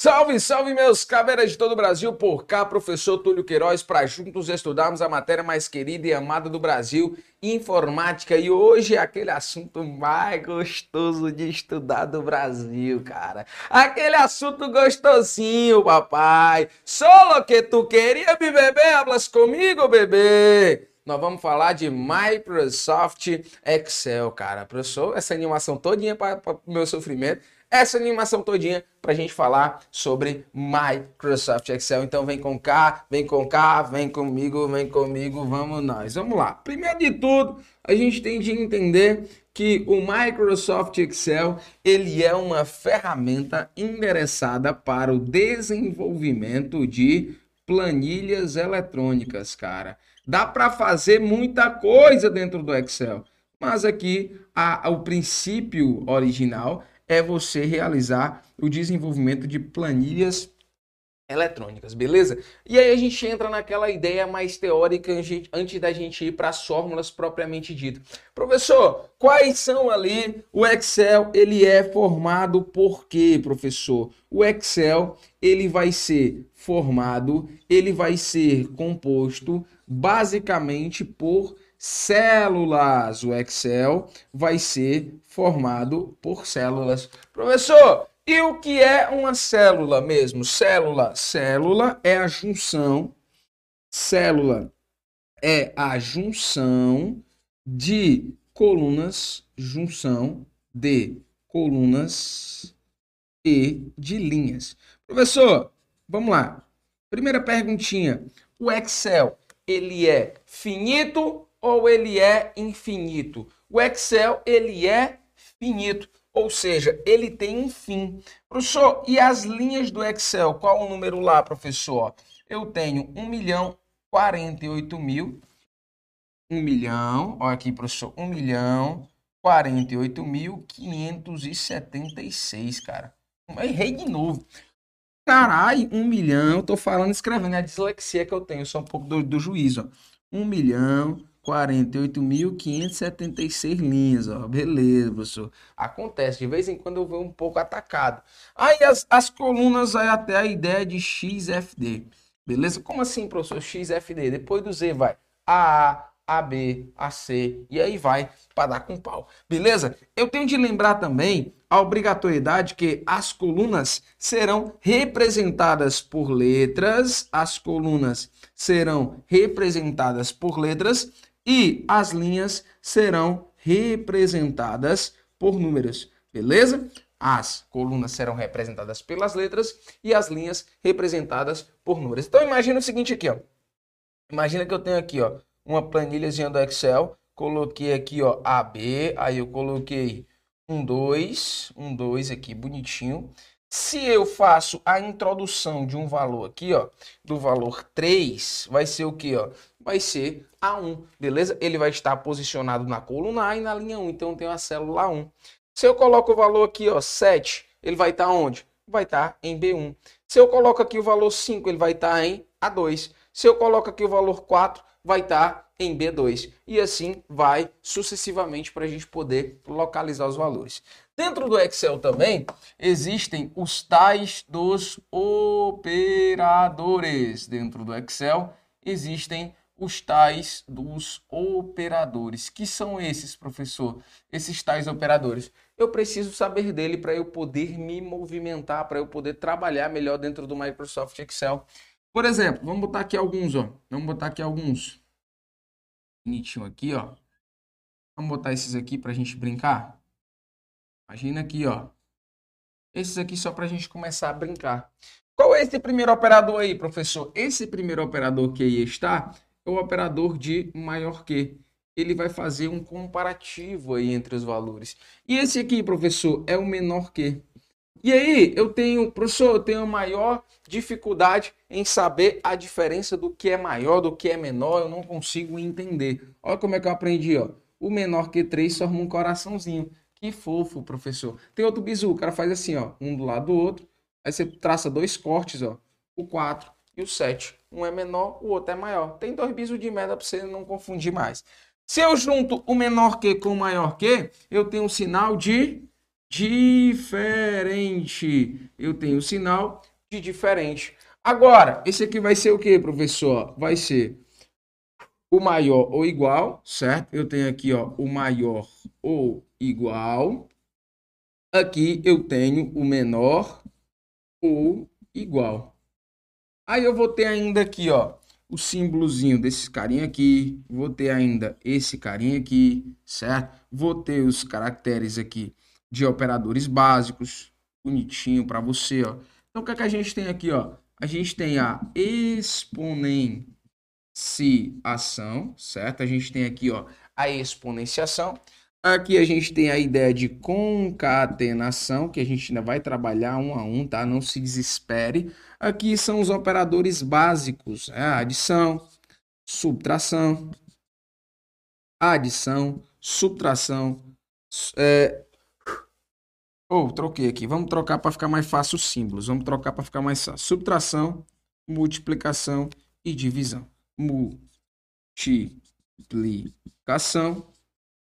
Salve, salve, meus caveiras de todo o Brasil, por cá, professor Túlio Queiroz, para juntos estudarmos a matéria mais querida e amada do Brasil, informática. E hoje é aquele assunto mais gostoso de estudar do Brasil, cara. Aquele assunto gostosinho, papai. Solo que tu queria me beber, hablas comigo, bebê nós vamos falar de Microsoft Excel, cara. Professor, essa animação todinha para o meu sofrimento essa animação todinha para a gente falar sobre Microsoft Excel. Então vem com cá, vem com cá, vem comigo, vem comigo, vamos nós. Vamos lá. Primeiro de tudo, a gente tem de entender que o Microsoft Excel ele é uma ferramenta endereçada para o desenvolvimento de planilhas eletrônicas, cara. Dá para fazer muita coisa dentro do Excel, mas aqui a, o princípio original é você realizar o desenvolvimento de planilhas eletrônicas, beleza? E aí a gente entra naquela ideia mais teórica antes da gente ir para as fórmulas propriamente dito. Professor, quais são ali o Excel? Ele é formado por quê, professor? O Excel, ele vai ser formado, ele vai ser composto basicamente por células. O Excel vai ser formado por células. Professor, e o que é uma célula mesmo? Célula, célula é a junção, célula é a junção de colunas, junção de colunas e de linhas. Professor, vamos lá. Primeira perguntinha. O Excel, ele é finito ou ele é infinito? O Excel, ele é finito, ou seja, ele tem um fim. Professor, e as linhas do Excel? Qual o número lá, professor? Eu tenho 1 milhão 48 mil. 1 milhão, olha aqui, professor, 1 milhão 48 mil 576, cara. Errei de novo. Caralho, 1 milhão, tô falando, escrevendo, é a dislexia que eu tenho, só um pouco do, do juízo, ó. 1 milhão 48.576 linhas, ó. Beleza, professor. Acontece, de vez em quando eu vou um pouco atacado. Aí as, as colunas aí até a ideia de XFD. Beleza? Como assim, professor? XFD. Depois do Z vai A, a, B, A, C e aí vai para dar com pau. Beleza? Eu tenho de lembrar também a obrigatoriedade que as colunas serão representadas por letras, as colunas serão representadas por letras e as linhas serão representadas por números, beleza? As colunas serão representadas pelas letras e as linhas representadas por números. Então imagina o seguinte aqui, ó. Imagina que eu tenho aqui, ó, uma planilhazinha do Excel, coloquei aqui, ó, AB, aí eu coloquei um 2, um 2 aqui bonitinho. Se eu faço a introdução de um valor aqui, ó, do valor 3, vai ser o que, ó? Vai ser A1, beleza? Ele vai estar posicionado na coluna A e na linha 1, então tem a célula 1. Se eu coloco o valor aqui, ó, 7, ele vai estar onde? Vai estar em B1. Se eu coloco aqui o valor 5, ele vai estar em A2. Se eu coloco aqui o valor 4, vai estar em B2. E assim vai sucessivamente para a gente poder localizar os valores. Dentro do Excel também existem os tais dos operadores. Dentro do Excel existem os tais dos operadores. Que são esses, professor? Esses tais operadores. Eu preciso saber dele para eu poder me movimentar, para eu poder trabalhar melhor dentro do Microsoft Excel. Por exemplo, vamos botar aqui alguns, ó. Vamos botar aqui alguns. Bonitinho aqui, ó. Vamos botar esses aqui para a gente brincar. Imagina aqui, ó. Esses aqui só para a gente começar a brincar. Qual é esse primeiro operador aí, professor? Esse primeiro operador que aí está é o operador de maior que. Ele vai fazer um comparativo aí entre os valores. E esse aqui, professor, é o menor que. E aí, eu tenho, professor, eu tenho maior dificuldade em saber a diferença do que é maior, do que é menor, eu não consigo entender. Olha como é que eu aprendi, ó. O menor que 3 forma um coraçãozinho. Que fofo, professor. Tem outro bizu, o cara faz assim, ó, um do lado do outro. Aí você traça dois cortes, ó, o 4 e o 7. Um é menor, o outro é maior. Tem dois bisus de merda para você não confundir mais. Se eu junto o menor que com o maior que, eu tenho um sinal de diferente. Eu tenho o sinal de diferente. Agora, esse aqui vai ser o que, professor? Vai ser o maior ou igual, certo? Eu tenho aqui, ó, o maior ou igual. Aqui eu tenho o menor ou igual. Aí eu vou ter ainda aqui, ó, o símbolozinho desse carinha aqui, vou ter ainda esse carinha aqui, certo? Vou ter os caracteres aqui de operadores básicos, bonitinho para você, ó. Então o que, é que a gente tem aqui, ó? A gente tem a exponenciação, certo? A gente tem aqui, ó, a exponenciação. Aqui a gente tem a ideia de concatenação, que a gente ainda vai trabalhar um a um, tá? Não se desespere. Aqui são os operadores básicos, né? adição, subtração, adição, subtração. É... Oh, troquei aqui. Vamos trocar para ficar mais fácil os símbolos. Vamos trocar para ficar mais fácil. Subtração, multiplicação e divisão. Multiplicação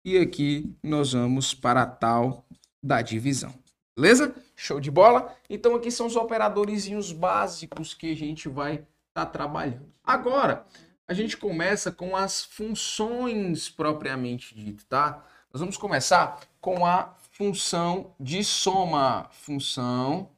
e aqui nós vamos para a tal da divisão. Beleza? Show de bola? Então aqui são os operadores básicos que a gente vai estar tá trabalhando. Agora, a gente começa com as funções propriamente dito, tá? Nós vamos começar com a função de soma. Função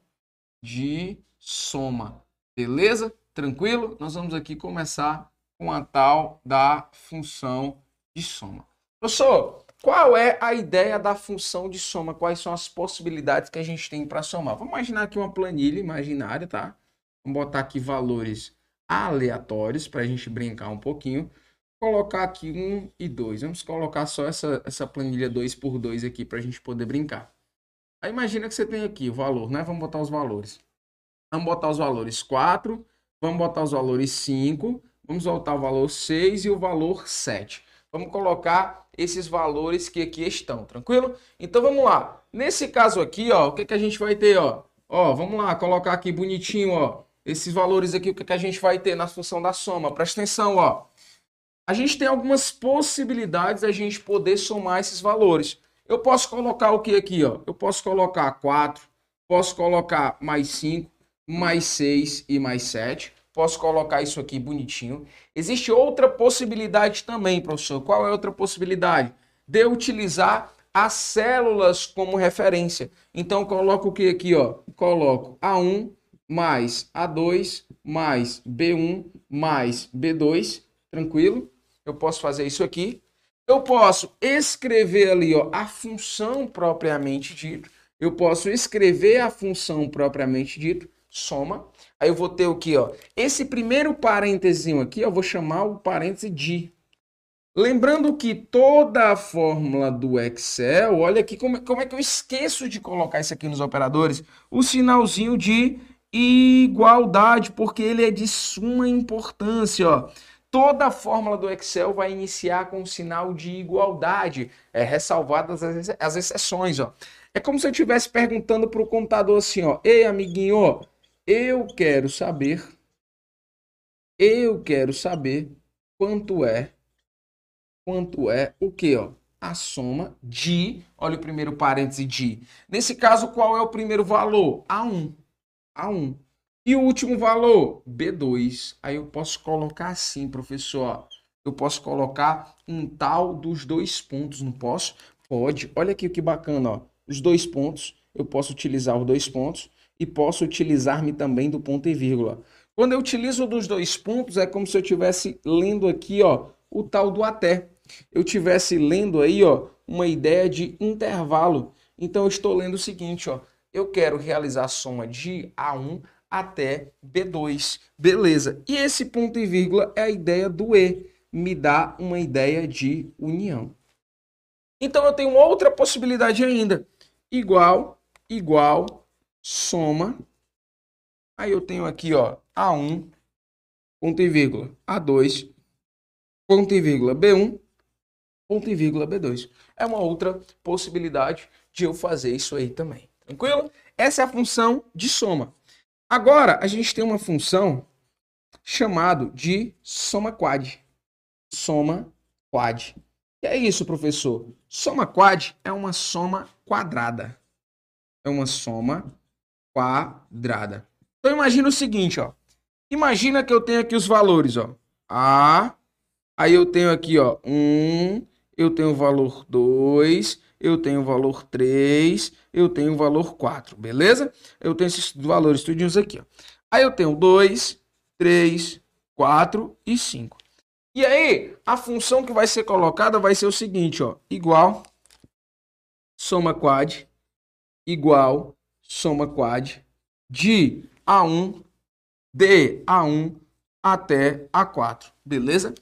de soma. Beleza? Tranquilo? Nós vamos aqui começar com a tal da função de soma. Professor, qual é a ideia da função de soma? Quais são as possibilidades que a gente tem para somar? Vamos imaginar aqui uma planilha imaginária, tá? Vamos botar aqui valores aleatórios para a gente brincar um pouquinho. Colocar aqui 1 e 2. Vamos colocar só essa, essa planilha 2 por 2 aqui para a gente poder brincar. Aí imagina que você tem aqui o valor, né? Vamos botar os valores. Vamos botar os valores 4, vamos botar os valores 5, vamos botar o valor 6 e o valor 7. Vamos colocar esses valores que aqui estão, tranquilo? Então vamos lá. Nesse caso aqui, ó, o que, que a gente vai ter, ó? Ó, vamos lá, colocar aqui bonitinho, ó. Esses valores aqui, o que, que a gente vai ter na função da soma? Presta atenção, ó. A gente tem algumas possibilidades da gente poder somar esses valores. Eu posso colocar o que aqui, ó? Eu posso colocar 4, posso colocar mais 5, mais 6 e mais 7. Posso colocar isso aqui bonitinho. Existe outra possibilidade também, professor. Qual é outra possibilidade? De utilizar as células como referência. Então, coloco o que aqui? Ó? Coloco A1 mais A2 mais B1 mais B2. Tranquilo? Eu posso fazer isso aqui. Eu posso escrever ali ó, a função propriamente dito. Eu posso escrever a função propriamente dito, soma. Aí eu vou ter o que, ó? Esse primeiro parênteses aqui, eu vou chamar o parêntese de. Lembrando que toda a fórmula do Excel, olha aqui como, como é que eu esqueço de colocar isso aqui nos operadores, o sinalzinho de igualdade, porque ele é de suma importância, ó. Toda a fórmula do Excel vai iniciar com o sinal de igualdade, é, ressalvadas as, as exceções, ó. É como se eu estivesse perguntando para o computador assim, ó, ei amiguinho, eu quero saber, eu quero saber quanto é, quanto é o que, ó? A soma de, olha o primeiro parêntese de. Nesse caso, qual é o primeiro valor? A1. A1. E o último valor? B2. Aí eu posso colocar assim, professor. Eu posso colocar um tal dos dois pontos, não posso? Pode. Olha aqui que bacana, ó. Os dois pontos. Eu posso utilizar os dois pontos e posso utilizar-me também do ponto e vírgula. Quando eu utilizo dos dois pontos, é como se eu estivesse lendo aqui, ó, o tal do até. Eu estivesse lendo aí, ó, uma ideia de intervalo. Então eu estou lendo o seguinte, ó, eu quero realizar a soma de A1 até B2. Beleza. E esse ponto e vírgula é a ideia do E, me dá uma ideia de união. Então eu tenho outra possibilidade ainda. Igual, igual, soma. Aí eu tenho aqui, ó, A1, ponto e vírgula, A2, ponto e vírgula, B1, ponto e vírgula, B2. É uma outra possibilidade de eu fazer isso aí também. Tranquilo? Essa é a função de soma. Agora, a gente tem uma função chamado de soma quad. Soma quad. E é isso, professor. Soma quad é uma soma quadrada. é uma soma quadrada. Então imagina o seguinte, ó. Imagina que eu tenho aqui os valores, ó. A, aí eu tenho aqui, ó, 1, eu tenho o valor 2, eu tenho o valor 3, eu tenho o valor 4, beleza? Eu tenho esses valores tudinhos aqui, ó. Aí eu tenho 2, 3, 4 e 5. E aí, a função que vai ser colocada vai ser o seguinte, ó, igual soma quad igual soma quad de A1 de A1 até A4, beleza?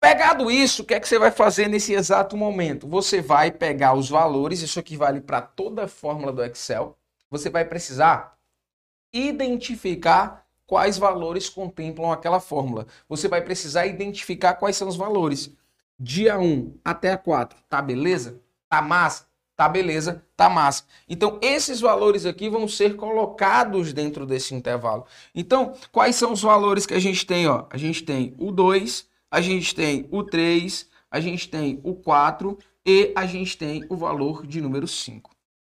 Pegado isso, o que é que você vai fazer nesse exato momento? Você vai pegar os valores, isso aqui vale para toda a fórmula do Excel. Você vai precisar identificar quais valores contemplam aquela fórmula. Você vai precisar identificar quais são os valores. Dia 1 até a 4, tá beleza? Tá massa? Tá beleza, tá massa. Então, esses valores aqui vão ser colocados dentro desse intervalo. Então, quais são os valores que a gente tem? Ó? A gente tem o 2, a gente tem o 3, a gente tem o 4 e a gente tem o valor de número 5.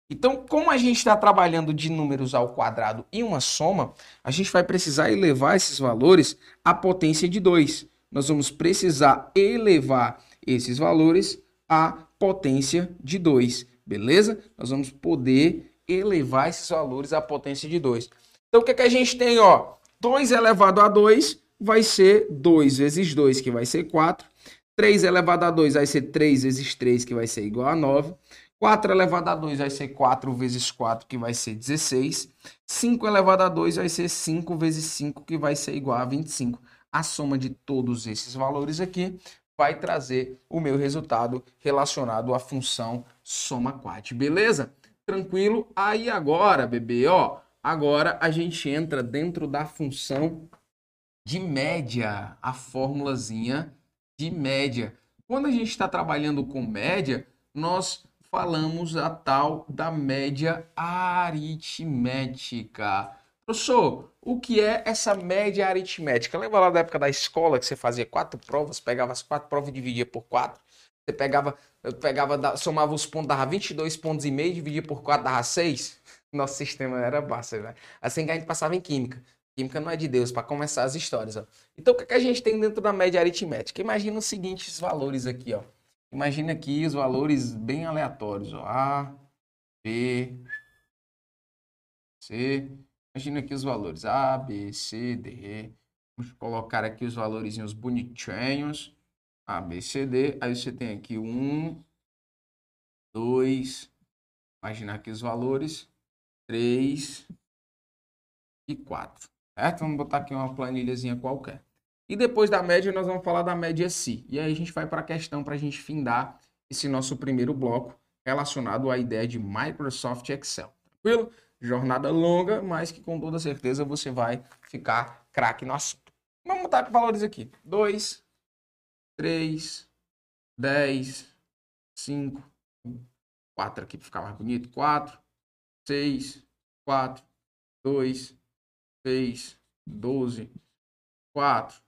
Então, como a gente está trabalhando de números ao quadrado e uma soma, a gente vai precisar elevar esses valores à potência de 2. Nós vamos precisar elevar esses valores à potência de 2, beleza? Nós vamos poder elevar esses valores à potência de 2. Então, o que, é que a gente tem? Ó? 2 elevado a 2 vai ser 2 vezes 2, que vai ser 4. 3 elevado a 2 vai ser 3 vezes 3, que vai ser igual a 9. 4 elevado a 2 vai ser 4 vezes 4, que vai ser 16. 5 elevado a 2 vai ser 5 vezes 5, que vai ser igual a 25. A soma de todos esses valores aqui vai trazer o meu resultado relacionado à função soma quad. Beleza? Tranquilo? Aí agora, bebê, ó, agora a gente entra dentro da função de média, a formulazinha de média. Quando a gente está trabalhando com média, nós falamos a tal da média aritmética. Professor, o que é essa média aritmética? Lembra lá da época da escola que você fazia quatro provas, pegava as quatro provas e dividia por quatro? Você pegava, pegava somava os pontos, dava 22 pontos e meio, dividia por quatro, dava 6? Nosso sistema era basta, velho. Assim que a gente passava em química. Química não é de Deus, para começar as histórias. Ó. Então, o que, é que a gente tem dentro da média aritmética? Imagina os seguintes valores aqui, ó. Imagina aqui os valores bem aleatórios. Ó. A, B, C. Imagina aqui os valores A, B, C, D. Vamos colocar aqui os valores bonitinhos. A, B, C, D. Aí você tem aqui um, dois. Imaginar aqui os valores. Três e quatro. Certo? Vamos botar aqui uma planilhazinha qualquer. E depois da média, nós vamos falar da média si. E aí a gente vai para a questão para a gente findar esse nosso primeiro bloco relacionado à ideia de Microsoft Excel. Tranquilo? Jornada longa, mas que com toda certeza você vai ficar craque no assunto. Vamos botar valores aqui. 2, 3, 10, 5, 4 aqui para ficar mais bonito. 4, 6, 4, 2, 6, 12, 4,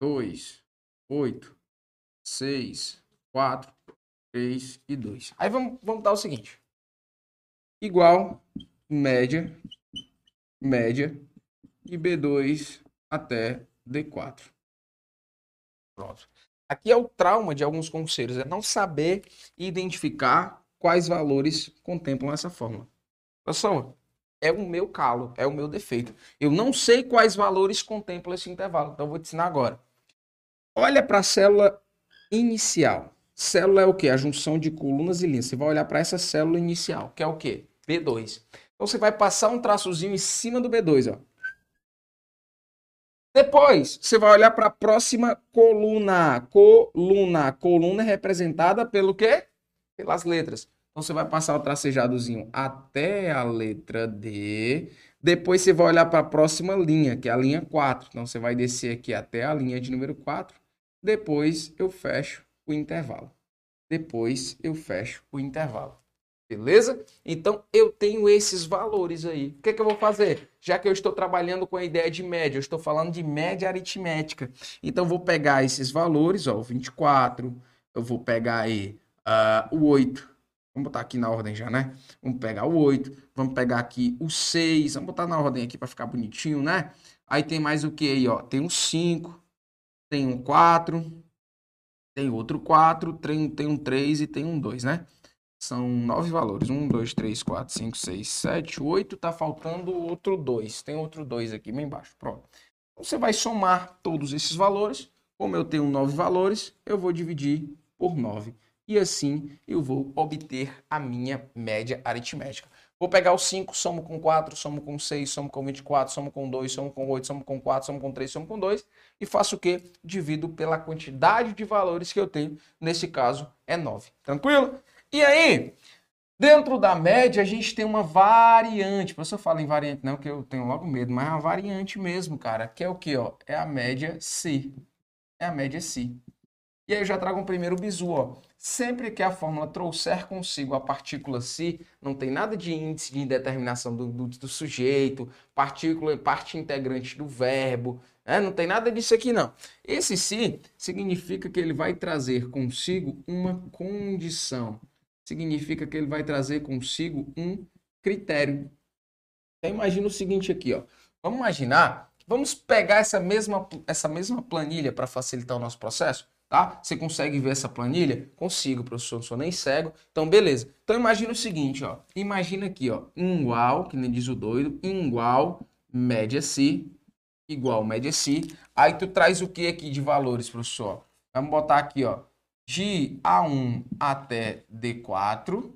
2, 8, 6, 4, 3 e 2. Aí vamos, vamos dar o seguinte. Igual média, média de B2 até D4. Pronto. Aqui é o trauma de alguns conselhos, é não saber identificar quais valores contemplam essa fórmula. Pessoal, é o meu calo, é o meu defeito. Eu não sei quais valores contemplam esse intervalo, então eu vou te ensinar agora. Olha para a célula inicial. Célula é o que? A junção de colunas e linhas. Você vai olhar para essa célula inicial, que é o que? B2. Então você vai passar um traçozinho em cima do B2, ó. Depois, você vai olhar para a próxima coluna. Coluna. Coluna é representada pelo quê? Pelas letras. Então você vai passar o tracejadozinho até a letra D. Depois você vai olhar para a próxima linha, que é a linha 4. Então você vai descer aqui até a linha de número 4. Depois eu fecho o intervalo. Depois eu fecho o intervalo. Beleza? Então eu tenho esses valores aí. O que, é que eu vou fazer? Já que eu estou trabalhando com a ideia de média, eu estou falando de média aritmética. Então eu vou pegar esses valores, ó, o 24, eu vou pegar aí uh, o 8, Vamos botar aqui na ordem já, né? Vamos pegar o 8, vamos pegar aqui o 6, vamos botar na ordem aqui para ficar bonitinho, né? Aí tem mais o que aí, ó? Tem um 5, tem um 4, tem outro 4, tem, tem um 3 e tem um 2, né? São nove valores. 1, 2, 3, 4, 5, 6, 7, 8. Tá faltando outro 2. Tem outro 2 aqui bem embaixo. Pronto. Você vai somar todos esses valores. Como eu tenho nove valores, eu vou dividir por 9 e assim eu vou obter a minha média aritmética. Vou pegar o 5, somo com 4, somo com 6, somo com 24, somo com 2, somo com 8, somo com 4, somo com 3, somo com 2 e faço o quê? Divido pela quantidade de valores que eu tenho, nesse caso é 9. Tranquilo? E aí, dentro da média a gente tem uma variante, por isso eu falo em variante não, que eu tenho logo medo, mas é uma variante mesmo, cara, que é o que, ó? É a média C. É a média C. E aí eu já trago um primeiro bizu, ó. Sempre que a fórmula trouxer consigo a partícula si, não tem nada de índice de indeterminação do, do, do sujeito, partícula, parte integrante do verbo, né? não tem nada disso aqui não. Esse si significa que ele vai trazer consigo uma condição, significa que ele vai trazer consigo um critério. Então imagina o seguinte aqui, ó. Vamos imaginar, vamos pegar essa mesma, essa mesma planilha para facilitar o nosso processo? Tá? Você consegue ver essa planilha? Consigo, professor, não sou nem cego. Então, beleza. Então, imagina o seguinte, ó. Imagina aqui, ó. Igual, que nem diz o doido, igual média C, igual média C. Aí tu traz o que aqui de valores, professor? Vamos botar aqui, ó. De A1 até D4,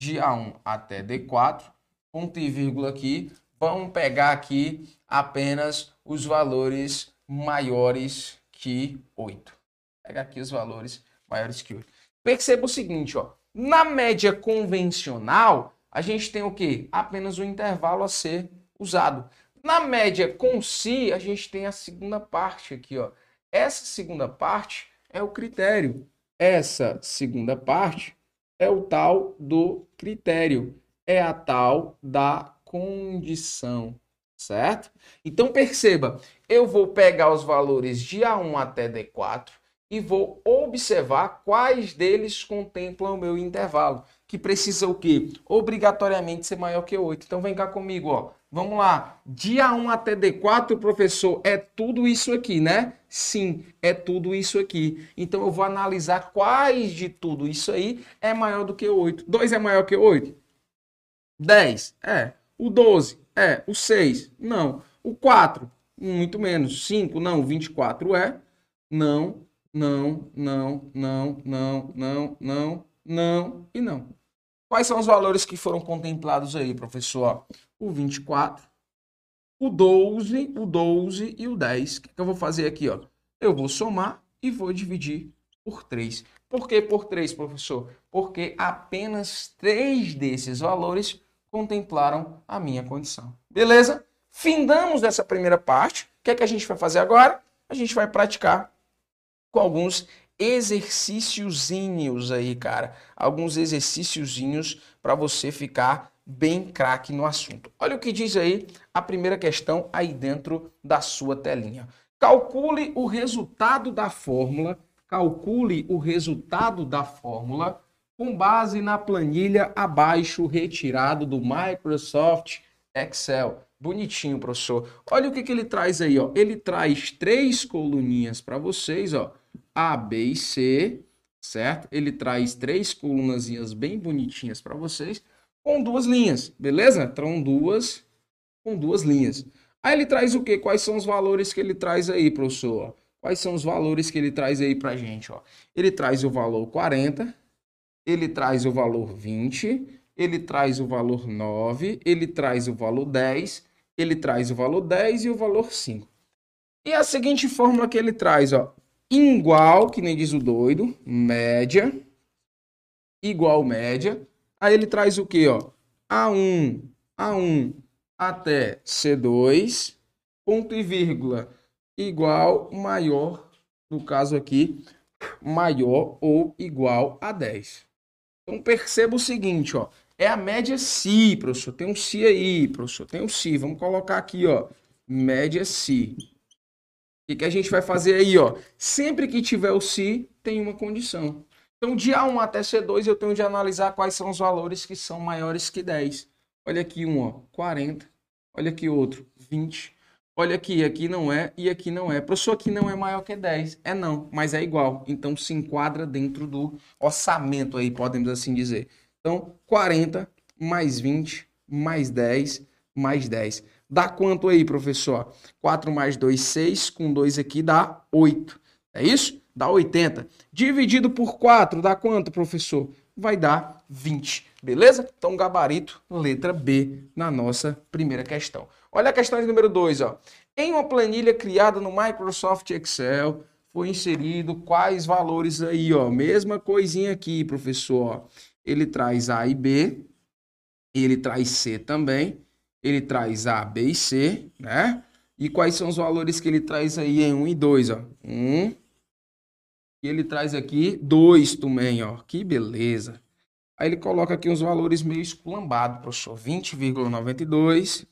de A1 até D4, ponto e vírgula aqui. Vamos pegar aqui apenas os valores maiores que 8 pegar aqui os valores maiores que 8. Perceba o seguinte, ó. Na média convencional, a gente tem o quê? Apenas o intervalo a ser usado. Na média com si, a gente tem a segunda parte aqui, ó. Essa segunda parte é o critério. Essa segunda parte é o tal do critério. É a tal da condição, certo? Então perceba, eu vou pegar os valores de A1 até D4 e vou observar quais deles contemplam o meu intervalo, que precisa o quê? Obrigatoriamente ser maior que 8. Então vem cá comigo, ó. Vamos lá. Dia 1 até D4, professor, é tudo isso aqui, né? Sim, é tudo isso aqui. Então eu vou analisar quais de tudo isso aí é maior do que 8. 2 é maior que 8? 10, é. O 12, é. O 6, não. O 4, muito menos. 5, não. 24 é. Não não, não, não, não, não, não, não e não. Quais são os valores que foram contemplados aí, professor? O 24, o 12, o 12 e o 10. O que, eu vou fazer aqui? Ó? Eu vou somar e vou dividir por 3. Por que por 3, professor? Porque apenas 3 desses valores contemplaram a minha condição. Beleza? Findamos essa primeira parte. O que é que a gente vai fazer agora? A gente vai praticar com alguns exercíciozinhos aí, cara. Alguns exercíciozinhos para você ficar bem craque no assunto. Olha o que diz aí a primeira questão aí dentro da sua telinha. Calcule o resultado da fórmula, calcule o resultado da fórmula com base na planilha abaixo retirado do Microsoft Excel. Bonitinho, professor. Olha o que, que ele traz aí, ó. Ele traz três coluninhas para vocês, ó a, B e C, certo? Ele traz três colunazinhas bem bonitinhas para vocês, com duas linhas, beleza? Então, duas com duas linhas. Aí ele traz o quê? Quais são os valores que ele traz aí, professor? Quais são os valores que ele traz aí pra gente, ó? Ele traz o valor 40, ele traz o valor 20, ele traz o valor 9, ele traz o valor 10, ele traz o valor 10 e o valor 5. E a seguinte fórmula que ele traz, ó, igual, que nem diz o doido, média, igual média. Aí ele traz o que, ó? A1, A1 até C2, ponto e vírgula, igual, maior, no caso aqui, maior ou igual a 10. Então perceba o seguinte, ó, é a média Si, professor, tem um Si aí, professor, tem um Si, vamos colocar aqui, ó, média Si que, que a gente vai fazer aí, ó? Sempre que tiver o se, tem uma condição. Então, de A1 até C2, eu tenho de analisar quais são os valores que são maiores que 10. Olha aqui um, ó, 40. Olha aqui outro, 20. Olha aqui, aqui não é e aqui não é. Professor, aqui não é maior que 10. É não, mas é igual. Então se enquadra dentro do orçamento aí, podemos assim dizer. Então, 40 mais 20 mais 10 mais 10. Dá quanto aí, professor? 4 mais 2, 6. Com 2 aqui dá 8. É isso? Dá 80. Dividido por 4 dá quanto, professor? Vai dar 20. Beleza? Então, gabarito, letra B na nossa primeira questão. Olha a questão de número 2, ó. Em uma planilha criada no Microsoft Excel, foi inserido quais valores aí, ó. Mesma coisinha aqui, professor. Ele traz A e B, ele traz C também, ele traz A, B e C, né? E quais são os valores que ele traz aí em 1 e 2, ó? 1, e ele traz aqui 2 também, ó. Que beleza. Aí ele coloca aqui uns valores meio esculambados, professor. 20,92,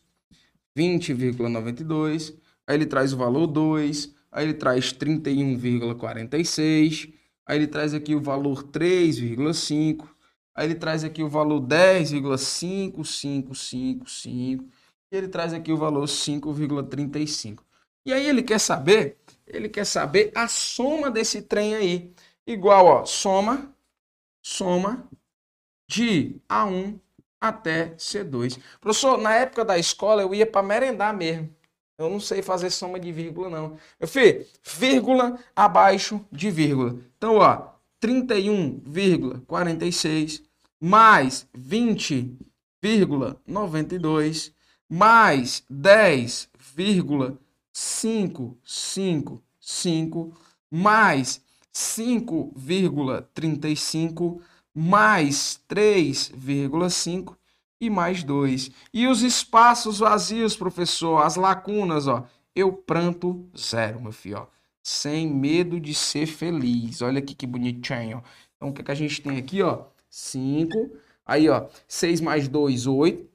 20,92. Aí ele traz o valor 2. Aí ele traz 31,46. Aí ele traz aqui o valor 3,5. Aí ele traz aqui o valor 10,5555. E ele traz aqui o valor 5,35. E aí ele quer saber, ele quer saber a soma desse trem aí. Igual, ó, soma, soma de A1 até C2. Professor, na época da escola eu ia para merendar mesmo. Eu não sei fazer soma de vírgula, não. Meu filho, vírgula abaixo de vírgula. Então, ó, 31,46 mais 20,92 mais 10,555 mais 5,35 mais 3,5 e mais 2. E os espaços vazios, professor, as lacunas, ó, eu pranto zero, meu filho, ó. Sem medo de ser feliz. Olha aqui que bonitinho. Então, o que, que a gente tem aqui, ó? 5. Aí, ó, 6 mais 2, 8.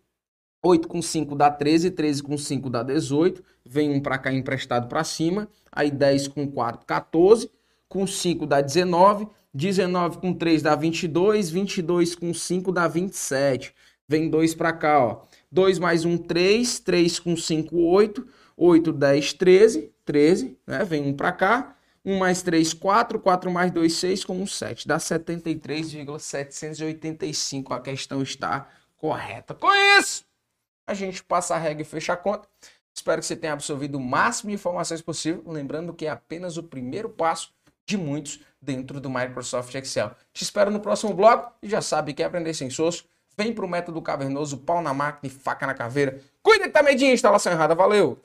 8 com 5 dá 13, 13 com 5 dá 18. Vem um para cá emprestado para cima. Aí 10 com 4, 14. Com 5 dá 19. 19 com 3 dá 22, 22 com 5 dá 27. Vem 2 para cá, ó. 2 mais 1, 3, 3 com 5, 8, 8, 10, 13, 13, né? Vem 1 para cá. 1 mais 3, 4, 4 mais 2, 6, com 1, 7. Dá 73,785. A questão está correta. Com isso, a gente passa a regra e fecha a conta. Espero que você tenha absorvido o máximo de informações possível. Lembrando que é apenas o primeiro passo de muitos dentro do Microsoft Excel. Te espero no próximo bloco e já sabe que aprender sem soço, vem para o método cavernoso, pau na máquina e faca na caveira. Cuida que tá medinho, instalação errada. Valeu!